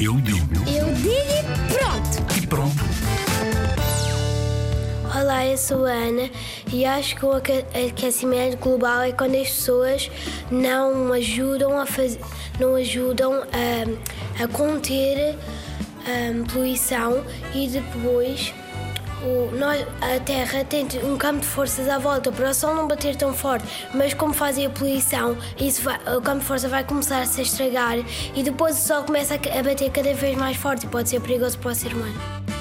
Eu digo. Eu digo e pronto. E pronto. Olá, eu sou a Ana e acho que o aque- aquecimento global é quando as pessoas não ajudam a fazer, não ajudam a, a conter a poluição e depois o, nós, a Terra tem um campo de forças à volta para o Sol não bater tão forte, mas como fazem a poluição, isso vai- o campo de força vai começar a se estragar e depois o Sol começa a, bater cada vez mais forte e pode ser perigoso para o ser humano.